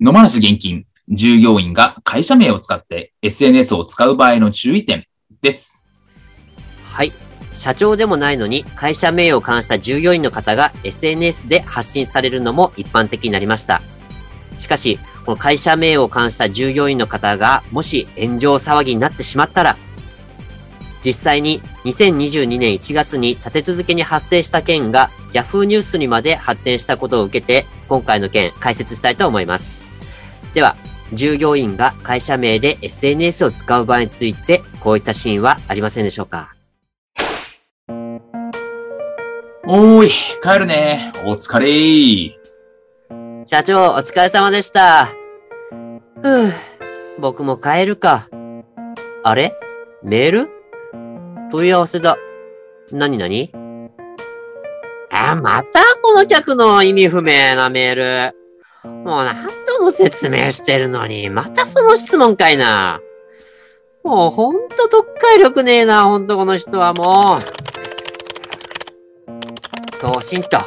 野放し現金。従業員が会社名を使って SNS を使う場合の注意点です。はい。社長でもないのに会社名を冠した従業員の方が SNS で発信されるのも一般的になりました。しかしこの会社名を冠した従業員の方がもし炎上騒ぎになってしまったら実際に2022年1月に立て続けに発生した件が Yahoo! ニュースにまで発展したことを受けて今回の件解説したいと思います。では従業員が会社名で SNS を使う場合についてこういったシーンはありませんでしょうか？おーい帰るねお疲れ社長、お疲れ様でした。ふぅ、僕も帰るか。あれ？メール？問い合わせだ。なになにあ、またこの客の意味不明なメール。もう何度も説明してるのに、またその質問かいな。もうほんと読解力ねえな、ほんとこの人はもう。送信と。は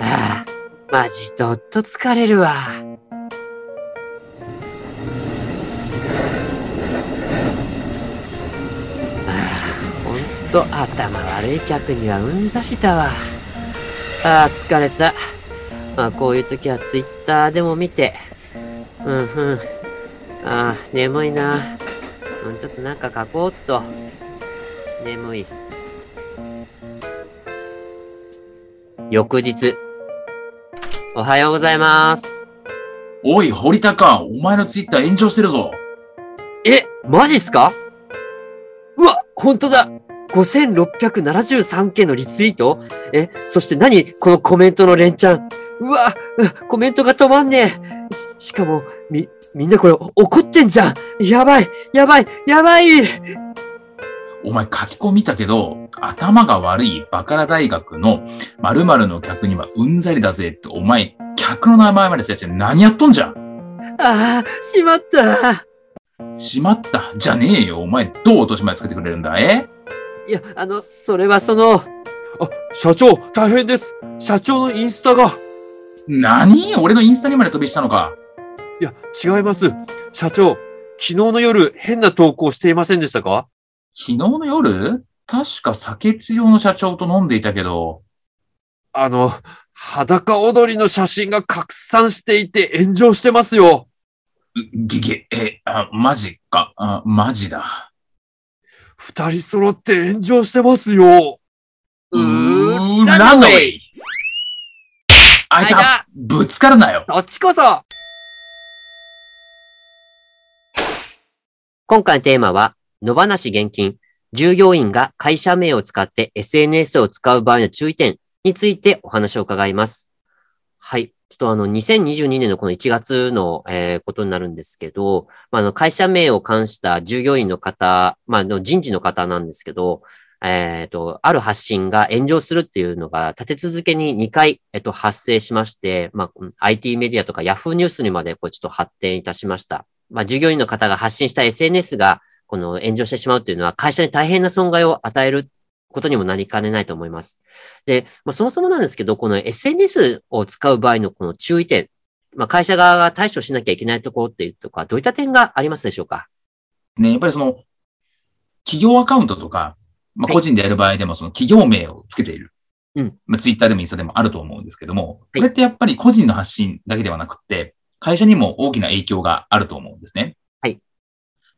あマジどっと疲れるわ。ああ、ほんと頭悪い客にはうんざりだわ。ああ、疲れた。まあこういう時はツイッターでも見て。うんうん。ああ、眠いな。うん、ちょっとなんか書こうっと。眠い。翌日。おはようございます。おい堀高お前のツイッター炎上してるぞえ、マジっすか？うわ、ほんとだ !5673 件のリツイート？え、そして何？このコメントの連チャン？うわ、うコメントが止まんねえ。し、しかも、み、みんなこれ怒ってんじゃんやばいやばいやばいお前書き込み見たけど、頭が悪いバカラ大学の〇〇の客にはうんざりだぜって、お前、客の名前までせやっちゃ何やっとんじゃんああ、しまったしまった？じゃねえよ。お前、どう落とし前つけてくれるんだえ？いや、あの、それはその、あ、社長、大変です。社長のインスタが。何?俺のインスタにまで飛びしたのか。いや、違います。社長、昨日の夜、変な投稿していませんでしたか？昨日の夜？確か酒強の社長と飲んでいたけど、あの、裸踊りの写真が拡散していて炎上してますよ。げげ、え、あ、マジか。あ、マジだ。二人揃って炎上してますよ。うーーなんだおいあいたぶつかるなよどっちこそ今回のテーマは、野放し現金、従業員が会社名を使って SNS を使う場合の注意点についてお話を伺います。はい。ちょっとあの、2022年のこの1月の、えーことになるんですけど、まあ、あの、会社名を冠した従業員の方、まあ、あの人事の方なんですけど、えっ、と、ある発信が炎上するっていうのが立て続けに2回、えっと、発生しまして、まあ、IT メディアとか Yahoo ニュースにまでこうちょっと発展いたしました。まあ、従業員の方が発信した SNS がこの炎上してしまうっていうのは会社に大変な損害を与えることにもなりかねないと思います。で、まあ、そもそもなんですけど、この SNS を使う場合のこの注意点、まあ、会社側が対処しなきゃいけないところっていうとか、どういった点がありますでしょうか？ね、やっぱりその、企業アカウントとか、まあ、はい個人でやる場合でもその企業名をつけている。うん。まあ、ツイッターでもインスタでもあると思うんですけども、はいこれってやっぱり個人の発信だけではなくって、会社にも大きな影響があると思うんですね。はい。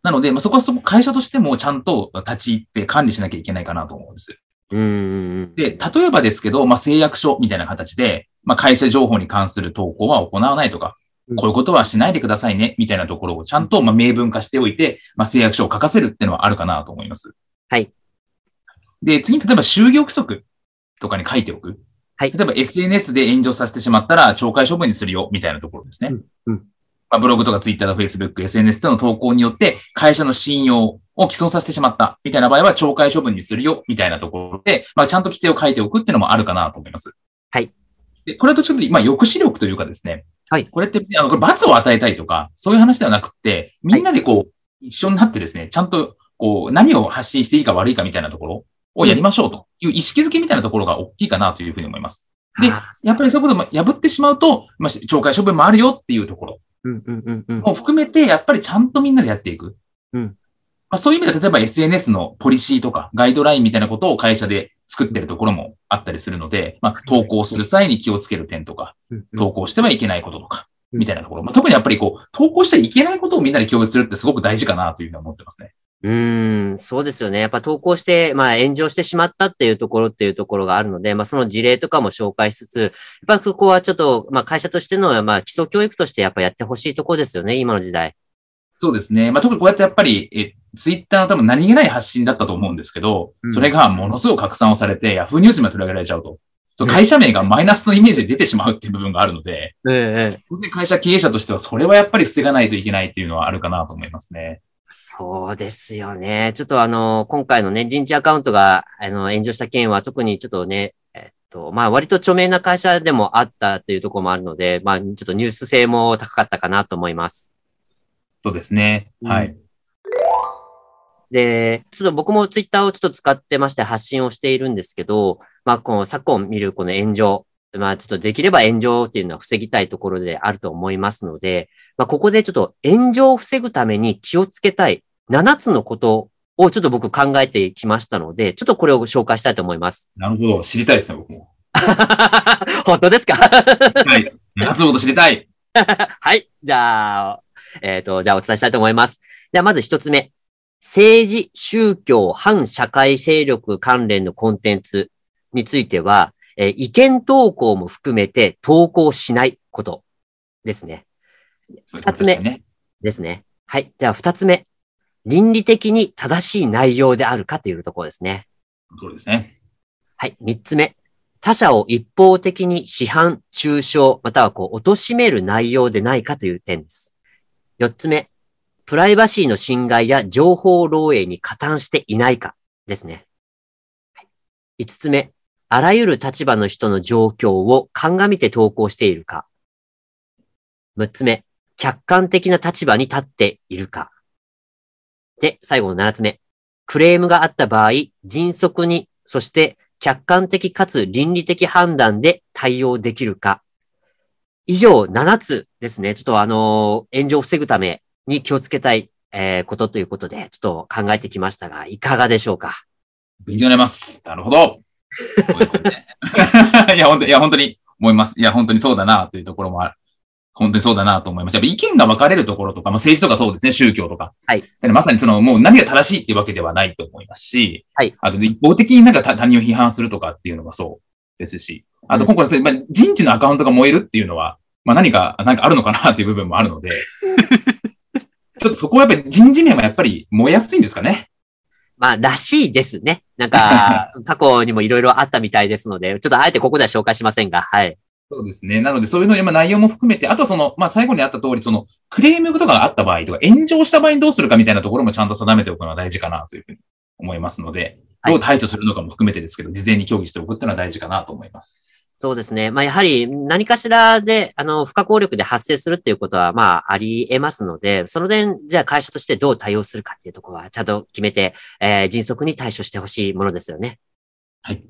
なので、まあ、そこはそこ会社としてもちゃんと立ち入って管理しなきゃいけないかなと思うんです。うーん。で、例えばですけど、まあ、誓約書みたいな形で、まあ、会社情報に関する投稿は行わないとか、うんこういうことはしないでくださいね、みたいなところをちゃんと、まあ、明文化しておいて、まあ、誓約書を書かせるっていうのはあるかなと思います。はい。で、次に例えば就業規則とかに書いておく。はい例えば SNS で炎上させてしまったら懲戒処分にするよ、みたいなところですね。うんうんまあ、ブログとか Twitter とか Facebook、SNS での投稿によって会社の信用を毀損させてしまった、みたいな場合は懲戒処分にするよ、みたいなところで、まあ、ちゃんと規定を書いておくっていうのもあるかなと思います。はい。で、これはどっちかというと、まあ、抑止力というかですね。はいこれって、あの、これ罰を与えたいとか、そういう話ではなくて、みんなでこう、一緒になってですね、ちゃんと、こう、何を発信していいか悪いかみたいなところをやりましょうという意識づけみたいなところが大きいかなというふうに思います。でやっぱりそういうことも破ってしまうと、まあ、懲戒処分もあるよっていうところうんうんうんうん。も含めて、やっぱりちゃんとみんなでやっていく。うんまあ、そういう意味では、例えば SNS のポリシーとかガイドラインみたいなことを会社で作ってるところもあったりするので、まあ、投稿する際に気をつける点とか、投稿してはいけないこととか、うんみたいなところ。まあ、特にやっぱりこう、投稿しちゃいけないことをみんなで共有するってすごく大事かなというふうに思ってますね。うーん、そうですよね。やっぱ投稿して、まあ炎上してしまったっていうところっていうところがあるので、まあその事例とかも紹介しつつ、やっぱここはちょっと、まあ会社としての、まあ基礎教育としてやっぱやってほしいところですよね、今の時代。そうですね。まあ、特にこうやってやっぱり、え、ツイッターの多分何気ない発信だったと思うんですけど、うんそれがものすごく拡散をされて、ヤフーニュースにも取り上げられちゃうと。と会社名がマイナスのイメージで出てしまうっていう部分があるので、ええ。当然会社経営者としてはそれはやっぱり防がないといけないっていうのはあるかなと思いますね。そうですよね。ちょっとあの、今回のね、人事アカウントが、あの、炎上した件は特にちょっとね、えっと、まあ割と著名な会社でもあったというところもあるので、まあちょっとニュース性も高かったかなと思います。そうですね。はい。で、ちょっと僕もツイッターをちょっと使ってまして発信をしているんですけど、まあこの昨今見るこの炎上、まあちょっとできれば炎上っていうのは防ぎたいところであると思いますので、まあここでちょっと炎上を防ぐために気をつけたい7つのことをちょっと僕考えてきましたので、ちょっとこれを紹介したいと思います。なるほど。知りたいですね、僕も。本当ですか？はい。夏のこと知りたい。はい。じゃあ、えっ、と、じゃあお伝えしたいと思います。ではまず一つ目。政治、宗教、反社会勢力関連のコンテンツについては、えー意見投稿も含めて投稿しないことですね。二つ目ね。ですね。はい。では二つ目。倫理的に正しい内容であるかというところですね。そうですね。はい。三つ目。他者を一方的に批判、中傷、またはこう、貶める内容でないかという点です。四つ目。プライバシーの侵害や情報漏洩に加担していないかですね。はい五つ目。あらゆる立場の人の状況を鑑みて投稿しているか。六つ目。客観的な立場に立っているか。で、最後の七つ目。クレームがあった場合、迅速に、そして客観的かつ倫理的判断で対応できるか。以上7つですね。ちょっとあのー炎上を防ぐために気をつけたい、えーことということで、ちょっと考えてきましたが、いかがでしょうか？勉強になります。なるほど。いや、本当に、いや、本当に思います。いや、本当にそうだな、というところもある。本当にそうだなと思います。やっぱ意見が分かれるところとか、まあ、政治とかそうですね、宗教とか。はいでまさにその、もう何が正しいっていうわけではないと思いますし、はいあと、一方的になんか他他人を批判するとかっていうのがそうですし、あと今回、まあ、人事のアカウントが燃えるっていうのは、まあ何か、なんかあるのかなという部分もあるので、ちょっとそこはやっぱり人事面はやっぱり燃えやすいんですかね。まあ、らしいですね。なんか、過去にもいろいろあったみたいですので、ちょっとあえてここでは紹介しませんが、はい。そうですね。なので、そういうの、まあ内容も含めて、あとその、まあ、最後にあった通り、その、クレームとかがあった場合とか、炎上した場合にどうするかみたいなところもちゃんと定めておくのは大事かなというふうに思いますので、はいどう対処するのかも含めてですけど、事前に協議しておくっていうのは大事かなと思います。そうですね。まあ、やはり何かしらで、あの、不可抗力で発生するっていうことは、まあ、あり得ますので、その点、じゃあ会社としてどう対応するかっていうところは、ちゃんと決めて、えー迅速に対処してほしいものですよね。はい。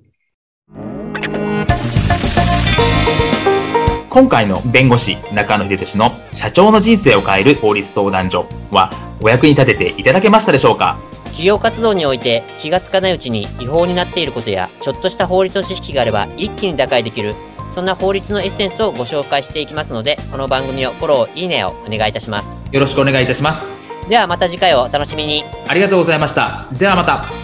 今回の弁護士中野秀俊の社長の人生を変える法律相談所はお役に立てていただけましたでしょうか？企業活動において気がつかないうちに違法になっていることや、ちょっとした法律の知識があれば一気に打開できる、そんな法律のエッセンスをご紹介していきますので、この番組をフォロー、いいねをお願いいたします。よろしくお願いいたします。ではまた次回をお楽しみに。ありがとうございました。ではまた。